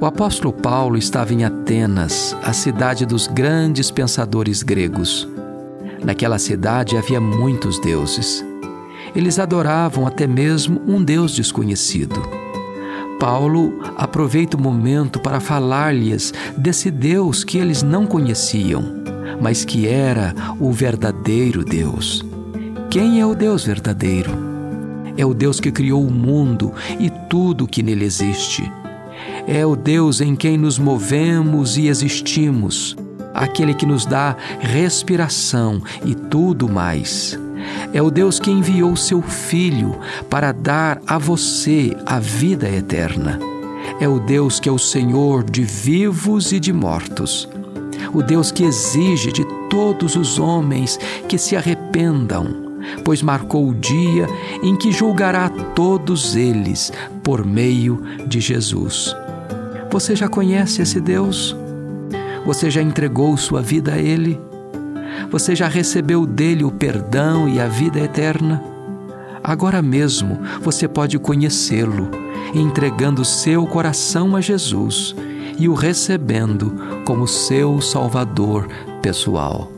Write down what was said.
O apóstolo Paulo estava em Atenas, a cidade dos grandes pensadores gregos. Naquela cidade havia muitos deuses. Eles adoravam até mesmo um Deus desconhecido. Paulo aproveita o momento para falar-lhes desse Deus que eles não conheciam, mas que era o verdadeiro Deus. Quem é o Deus verdadeiro? É o Deus que criou o mundo e tudo que nele existe é o Deus em quem nos movemos e existimos, aquele que nos dá respiração e tudo mais. É o Deus que enviou seu Filho para dar a você a vida eterna. É o Deus que é o Senhor de vivos e de mortos. O Deus que exige de todos os homens que se arrependam, pois marcou o dia em que julgará todos eles por meio de Jesus. Você já conhece esse Deus? Você já entregou sua vida a Ele? Você já recebeu dele o perdão e a vida eterna? Agora mesmo você pode conhecê-lo, entregando seu coração a Jesus e o recebendo como seu Salvador pessoal.